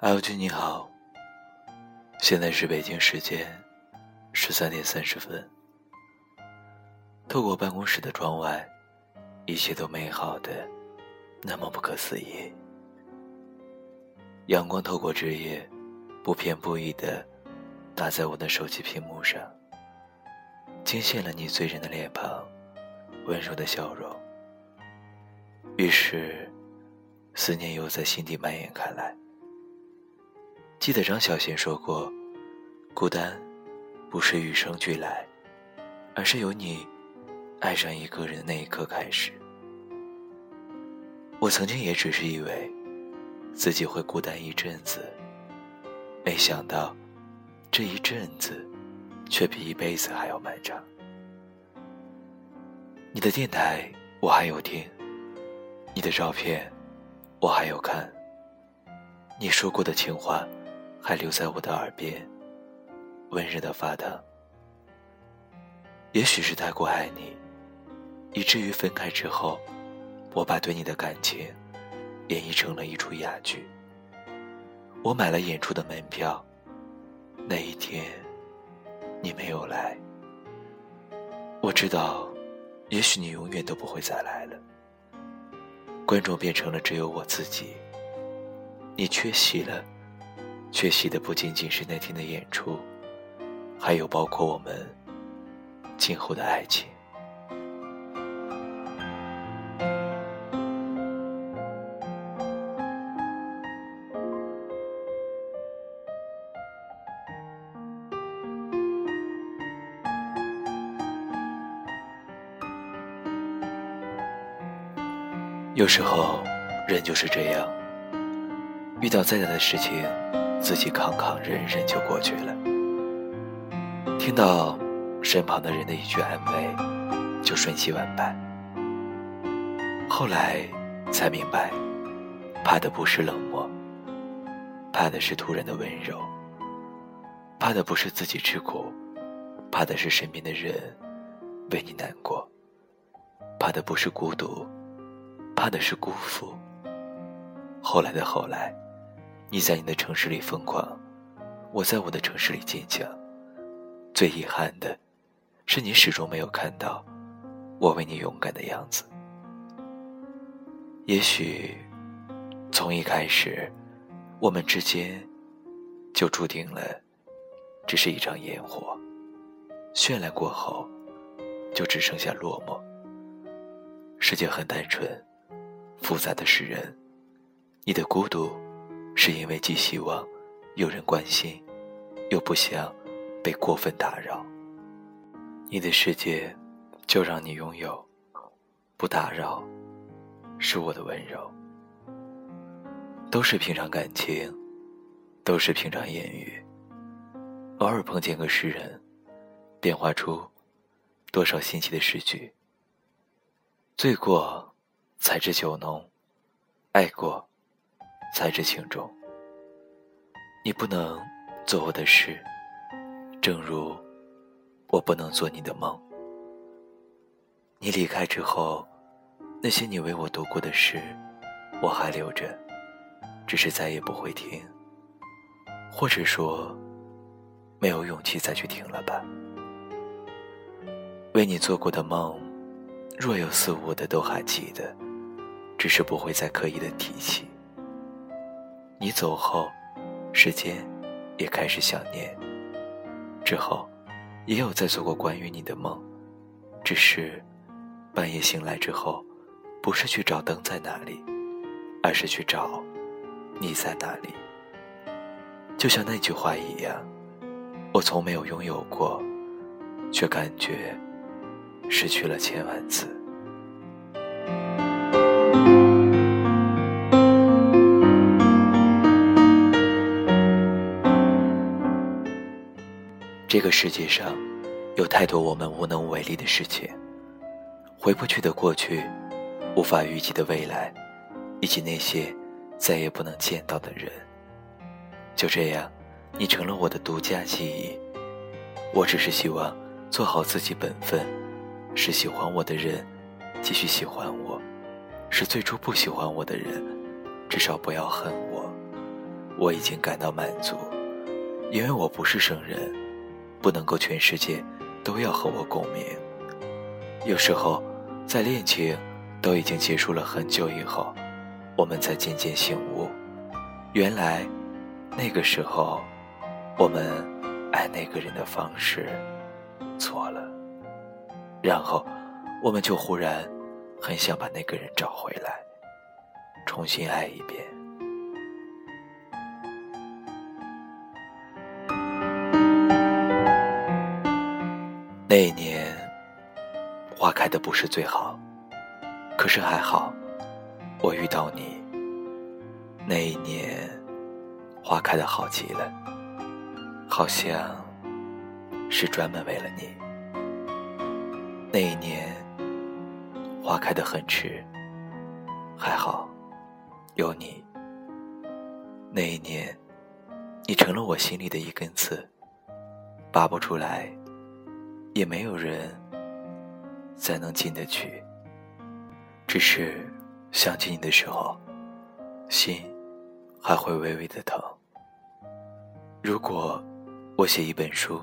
，LG 你好，现在是北京时间十三点三十分。透过办公室的窗外，一切都美好的那么不可思议。阳光透过枝叶，不偏不倚的打在我的手机屏幕上，惊现了你醉人的脸庞，温柔的笑容。于是，思念又在心底蔓延开来。记得张小娴说过：“孤单，不是与生俱来，而是由你爱上一个人那一刻开始。”我曾经也只是以为。自己会孤单一阵子，没想到这一阵子却比一辈子还要漫长。你的电台我还有听，你的照片我还有看，你说过的情话还留在我的耳边，温热的发烫。也许是太过爱你，以至于分开之后，我把对你的感情。演绎成了一出哑剧。我买了演出的门票，那一天，你没有来。我知道，也许你永远都不会再来了。观众变成了只有我自己。你缺席了，缺席的不仅仅是那天的演出，还有包括我们今后的爱情。有时候，人就是这样，遇到再大的事情，自己扛扛忍忍就过去了。听到身旁的人的一句安慰，就瞬息万般。后来才明白，怕的不是冷漠，怕的是突然的温柔；怕的不是自己吃苦，怕的是身边的人为你难过；怕的不是孤独。怕的是辜负。后来的后来，你在你的城市里疯狂，我在我的城市里坚强。最遗憾的，是你始终没有看到我为你勇敢的样子。也许，从一开始，我们之间就注定了，只是一场烟火，绚烂过后，就只剩下落寞。世界很单纯。复杂的是人，你的孤独，是因为既希望有人关心，又不想被过分打扰。你的世界，就让你拥有，不打扰，是我的温柔。都是平常感情，都是平常言语。偶尔碰见个诗人，变化出多少新奇的诗句。醉过。才知酒浓，爱过，才知情重。你不能做我的事，正如我不能做你的梦。你离开之后，那些你为我读过的诗，我还留着，只是再也不会听，或者说，没有勇气再去听了吧。为你做过的梦，若有似无的都还记得。只是不会再刻意的提起。你走后，时间也开始想念。之后，也有在做过关于你的梦，只是半夜醒来之后，不是去找灯在哪里，而是去找你在哪里。就像那句话一样，我从没有拥有过，却感觉失去了千万次。这个世界上，有太多我们无能为力的事情，回不去的过去，无法预计的未来，以及那些再也不能见到的人。就这样，你成了我的独家记忆。我只是希望做好自己本分，是喜欢我的人继续喜欢我，是最初不喜欢我的人至少不要恨我。我已经感到满足，因为我不是圣人，不能够全世界都要和我共鸣。有时候，在恋情都已经结束了很久以后，我们才渐渐醒悟，原来那个时候我们爱那个人的方式错了，然后我们就忽然很想把那个人找回来，重新爱一遍。那一年，花开的不是最好，可是还好，我遇到你。那一年，花开的好极了，好像是专门为了你。那一年，花开的很迟，还好有你。那一年，你成了我心里的一根刺，拔不出来。也没有人再能进得去，只是想起你的时候，心还会微微的疼。如果我写一本书，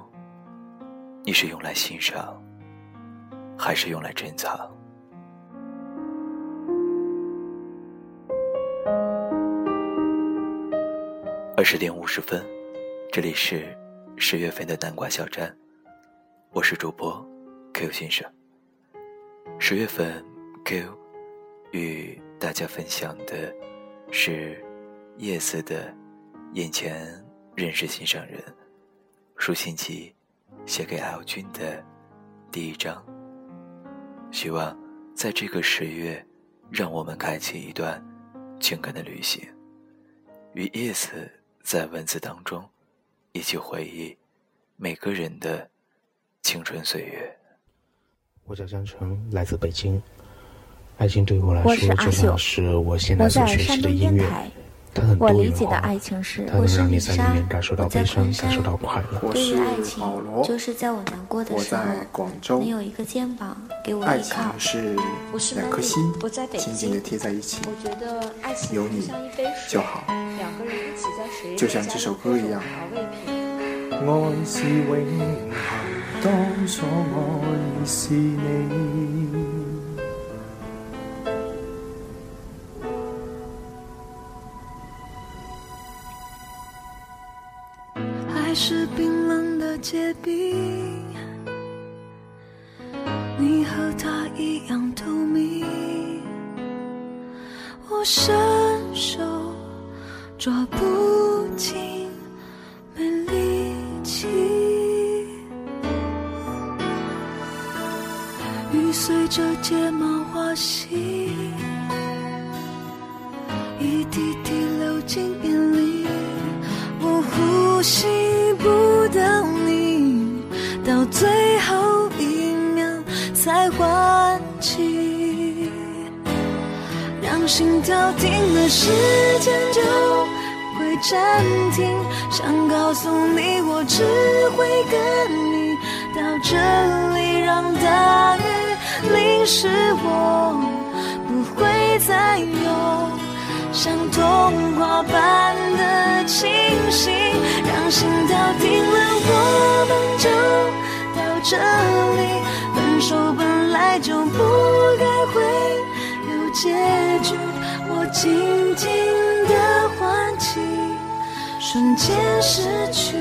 你是用来欣赏，还是用来珍藏？二十点五十分，这里是十月份的南瓜小站。我是主播 Q 先生。十月份，Q 与大家分享的是叶子的《眼前认识心上人》书信集写给 L 君的第一章。希望在这个十月，让我们开启一段情感的旅行，与叶子在文字当中一起回忆每个人的。青春岁月。我叫江城，来自北京。爱情对我来说，就像是我现在所学习的音乐。它很多元化，它能让你在里面感受到悲伤，感受到快乐。对于爱情，就是在我难过的时候，能有一个肩膀给我依靠。我是两颗心，紧紧的贴在一起。有你就好，就像这首歌一样。爱是永恒。当初爱是你，爱是冰冷的结冰，你和他一样透明，我伸手抓不紧，没力气。随着睫毛滑行，一滴滴流进眼里，我呼吸不到你，到最后一秒才换气，让心跳停了，时间就会暂停。想告诉你，我只会跟你到这里，让大雨。淋湿我，不会再有像童话般的清醒，让心跳停了，我们就到这里。分手本来就不该会有结局，我静静的唤起，瞬间失去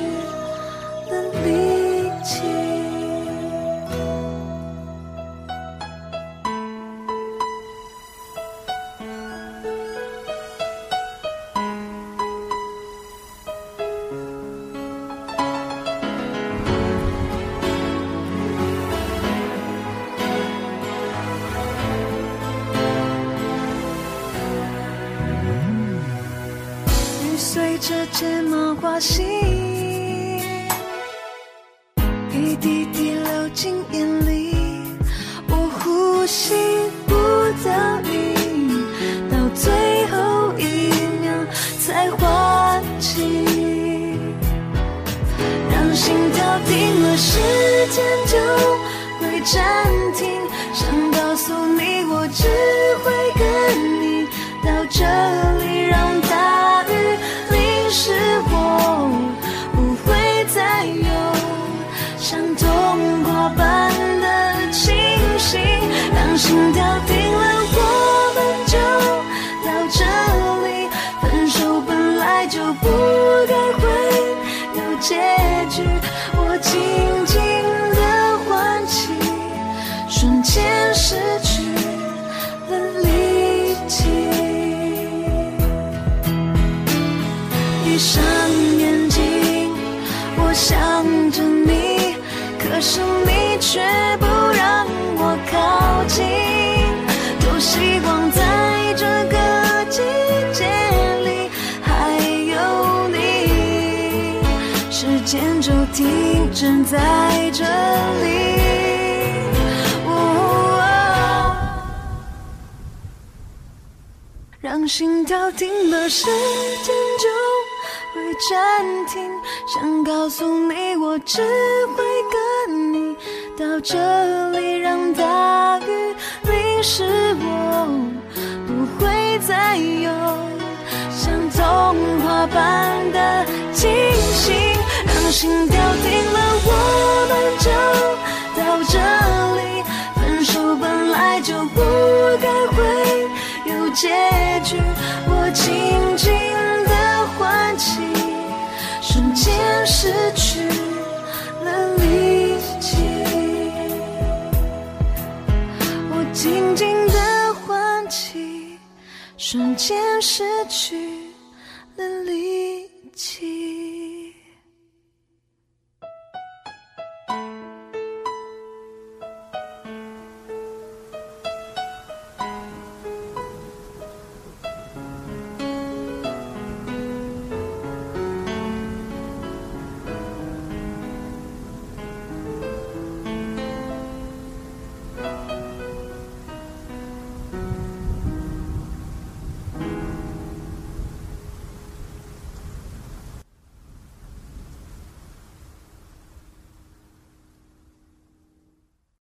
心，一滴滴流进眼里，我呼吸不到你，到最后一秒才唤起，让心跳停了，时间就会暂停。想告诉你，我只会跟你到这里，心跳停了，我们就到这里。分手本来就不该会有结局，时间就停止在这里。让心跳停了，时间就。会暂停，想告诉你，我只会跟你到这里，让大雨淋湿我，不会再有像童话般。心跳停了，我们就到这里。分手本来就不该会有结局，我轻轻的唤起。瞬间失去了力气，我静静的唤起，瞬间失去。